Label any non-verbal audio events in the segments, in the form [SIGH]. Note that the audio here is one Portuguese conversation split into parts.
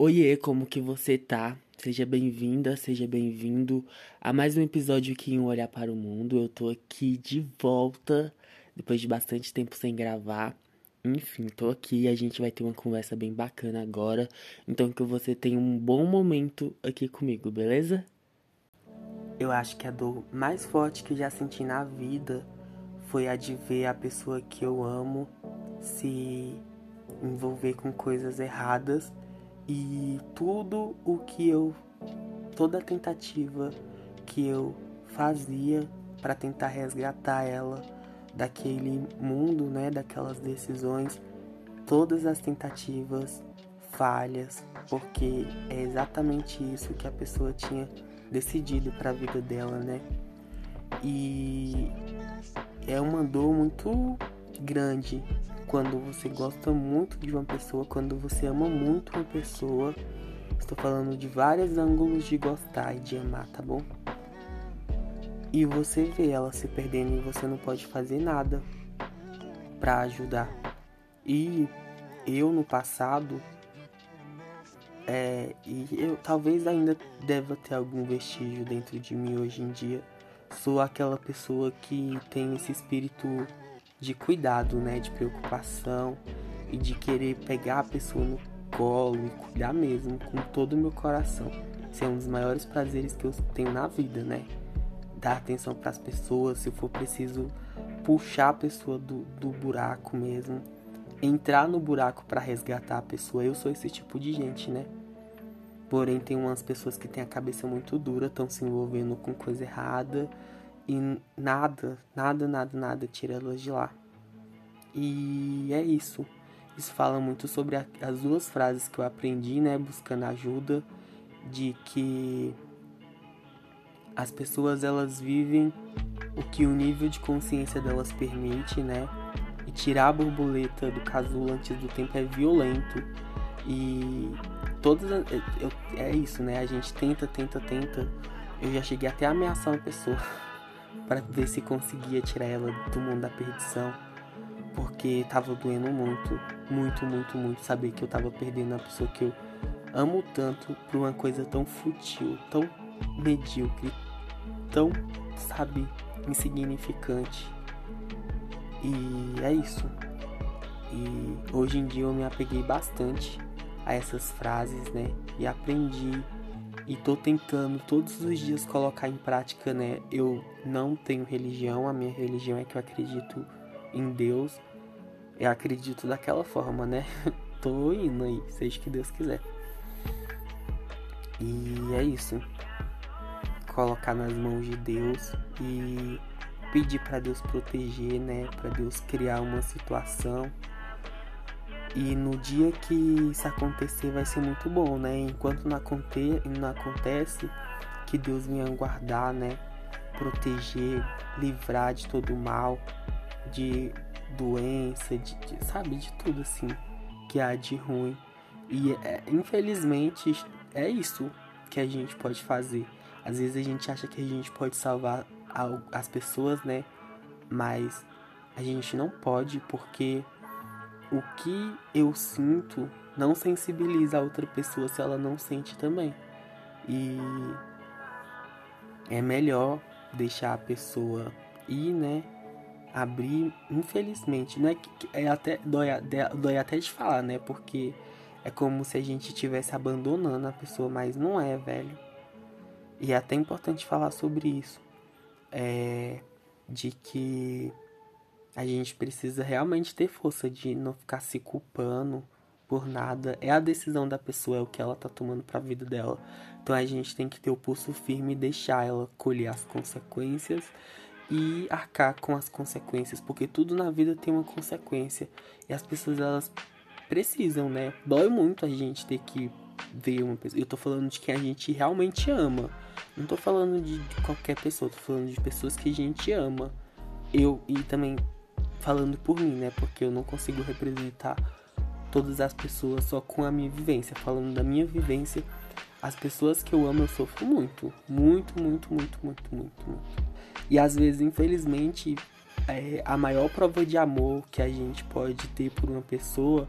Oiê, como que você tá? Seja bem-vinda, seja bem-vindo a mais um episódio aqui em Olhar para o Mundo. Eu tô aqui de volta, depois de bastante tempo sem gravar. Enfim, tô aqui e a gente vai ter uma conversa bem bacana agora. Então que você tenha um bom momento aqui comigo, beleza? Eu acho que a dor mais forte que eu já senti na vida foi a de ver a pessoa que eu amo se envolver com coisas erradas e tudo o que eu toda tentativa que eu fazia para tentar resgatar ela daquele mundo, né, daquelas decisões, todas as tentativas falhas, porque é exatamente isso que a pessoa tinha decidido para a vida dela, né? E é uma dor muito grande quando você gosta muito de uma pessoa, quando você ama muito uma pessoa. Estou falando de vários ângulos de gostar e de amar, tá bom? E você vê ela se perdendo e você não pode fazer nada para ajudar. E eu no passado, é, e eu talvez ainda deva ter algum vestígio dentro de mim hoje em dia. Sou aquela pessoa que tem esse espírito de cuidado, né, de preocupação e de querer pegar a pessoa no colo e cuidar mesmo com todo o meu coração. Esse é um dos maiores prazeres que eu tenho na vida, né? Dar atenção para as pessoas, se for preciso puxar a pessoa do, do buraco mesmo, entrar no buraco para resgatar a pessoa. Eu sou esse tipo de gente, né? Porém, tem umas pessoas que têm a cabeça muito dura, estão se envolvendo com coisa errada e nada, nada, nada, nada tira elas de lá. E é isso. Isso fala muito sobre a, as duas frases que eu aprendi, né, buscando ajuda, de que as pessoas elas vivem o que o nível de consciência delas permite, né? E tirar a borboleta do casulo antes do tempo é violento. E todas eu, é isso, né? A gente tenta, tenta, tenta. Eu já cheguei até a ameaçar uma pessoa [LAUGHS] para ver se conseguia tirar ela do mundo da perdição, porque tava doendo muito, muito, muito, muito saber que eu tava perdendo a pessoa que eu amo tanto por uma coisa tão fútil, tão medíocre, tão, sabe, insignificante. E é isso. E hoje em dia eu me apeguei bastante a essas frases, né? E aprendi e tô tentando todos os dias colocar em prática, né? Eu não tenho religião, a minha religião é que eu acredito em Deus. Eu acredito daquela forma, né? [LAUGHS] tô indo aí, seja que Deus quiser. E é isso. Colocar nas mãos de Deus e pedir para Deus proteger, né? Para Deus criar uma situação e no dia que isso acontecer vai ser muito bom, né? Enquanto não, aconte não acontece, que Deus venha guardar, né? Proteger, livrar de todo mal, de doença, de, de sabe, de tudo assim que há de ruim. E é, infelizmente é isso que a gente pode fazer. Às vezes a gente acha que a gente pode salvar as pessoas, né? Mas a gente não pode porque o que eu sinto não sensibiliza a outra pessoa se ela não sente também. E é melhor deixar a pessoa ir, né? Abrir, infelizmente, não é que é até dói, dói até de falar, né? Porque é como se a gente estivesse abandonando a pessoa, mas não é, velho. E é até importante falar sobre isso. É de que a gente precisa realmente ter força de não ficar se culpando por nada. É a decisão da pessoa, é o que ela tá tomando para a vida dela. Então a gente tem que ter o pulso firme e deixar ela colher as consequências e arcar com as consequências, porque tudo na vida tem uma consequência e as pessoas elas precisam, né? Dói muito a gente ter que ver uma pessoa. Eu tô falando de quem a gente realmente ama. Não tô falando de qualquer pessoa, tô falando de pessoas que a gente ama. Eu e também falando por mim, né? Porque eu não consigo representar todas as pessoas só com a minha vivência. Falando da minha vivência, as pessoas que eu amo eu sofro muito, muito, muito, muito, muito, muito, muito. E às vezes, infelizmente, é, a maior prova de amor que a gente pode ter por uma pessoa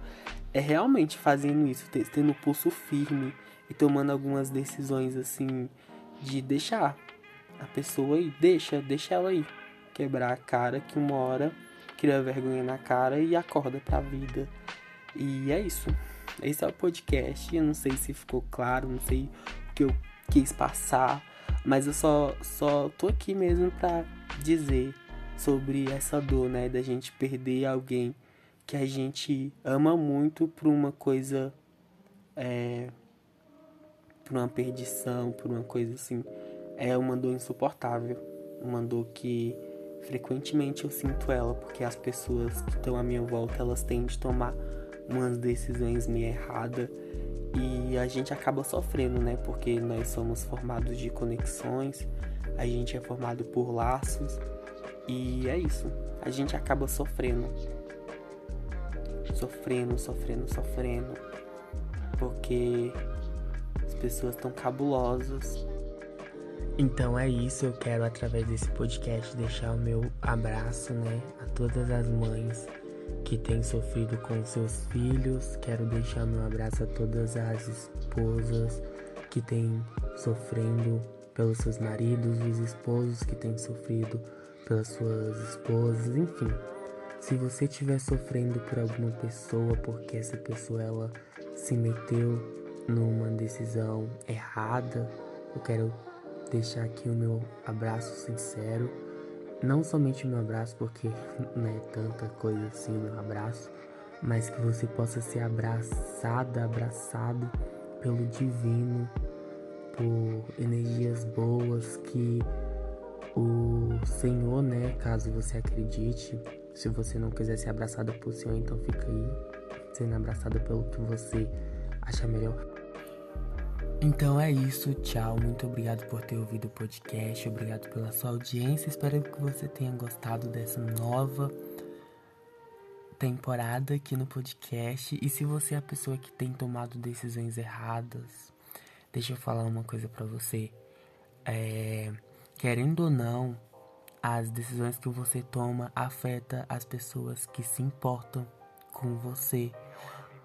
é realmente fazendo isso, tendo o pulso firme e tomando algumas decisões assim de deixar a pessoa aí, deixa, deixa ela aí quebrar a cara que uma hora cria vergonha na cara e acorda pra vida. E é isso. Esse é o podcast. Eu não sei se ficou claro, não sei o que eu quis passar, mas eu só só tô aqui mesmo pra dizer sobre essa dor, né, da gente perder alguém que a gente ama muito por uma coisa é, por uma perdição, por uma coisa assim, é uma dor insuportável, uma dor que frequentemente eu sinto ela, porque as pessoas que estão à minha volta, elas têm de tomar umas decisões meio erradas e a gente acaba sofrendo, né? Porque nós somos formados de conexões, a gente é formado por laços e é isso. A gente acaba sofrendo. Sofrendo, sofrendo, sofrendo. Porque as pessoas estão cabulosas. Então é isso, eu quero através desse podcast deixar o meu abraço, né, a todas as mães que têm sofrido com seus filhos. Quero deixar meu abraço a todas as esposas que têm sofrendo pelos seus maridos, os esposos que têm sofrido pelas suas esposas, enfim. Se você estiver sofrendo por alguma pessoa porque essa pessoa ela se meteu numa decisão errada, eu quero deixar aqui o meu abraço sincero não somente o meu abraço, porque [LAUGHS] não é tanta coisa assim o meu abraço, mas que você possa ser abraçada, abraçado pelo divino, por energias boas que o Senhor, né, caso você acredite, se você não quiser ser abraçada por Senhor, então fica aí sendo abraçada pelo que você acha melhor. Então é isso, tchau. Muito obrigado por ter ouvido o podcast, obrigado pela sua audiência. Espero que você tenha gostado dessa nova temporada aqui no podcast. E se você é a pessoa que tem tomado decisões erradas, deixa eu falar uma coisa para você. É, querendo ou não, as decisões que você toma afeta as pessoas que se importam com você,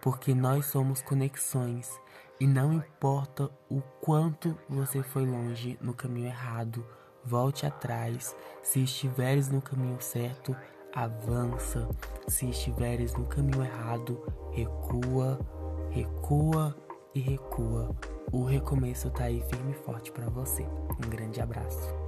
porque nós somos conexões e não importa o quanto você foi longe no caminho errado, volte atrás. Se estiveres no caminho certo, avança. Se estiveres no caminho errado, recua, recua e recua. O recomeço tá aí firme e forte para você. Um grande abraço.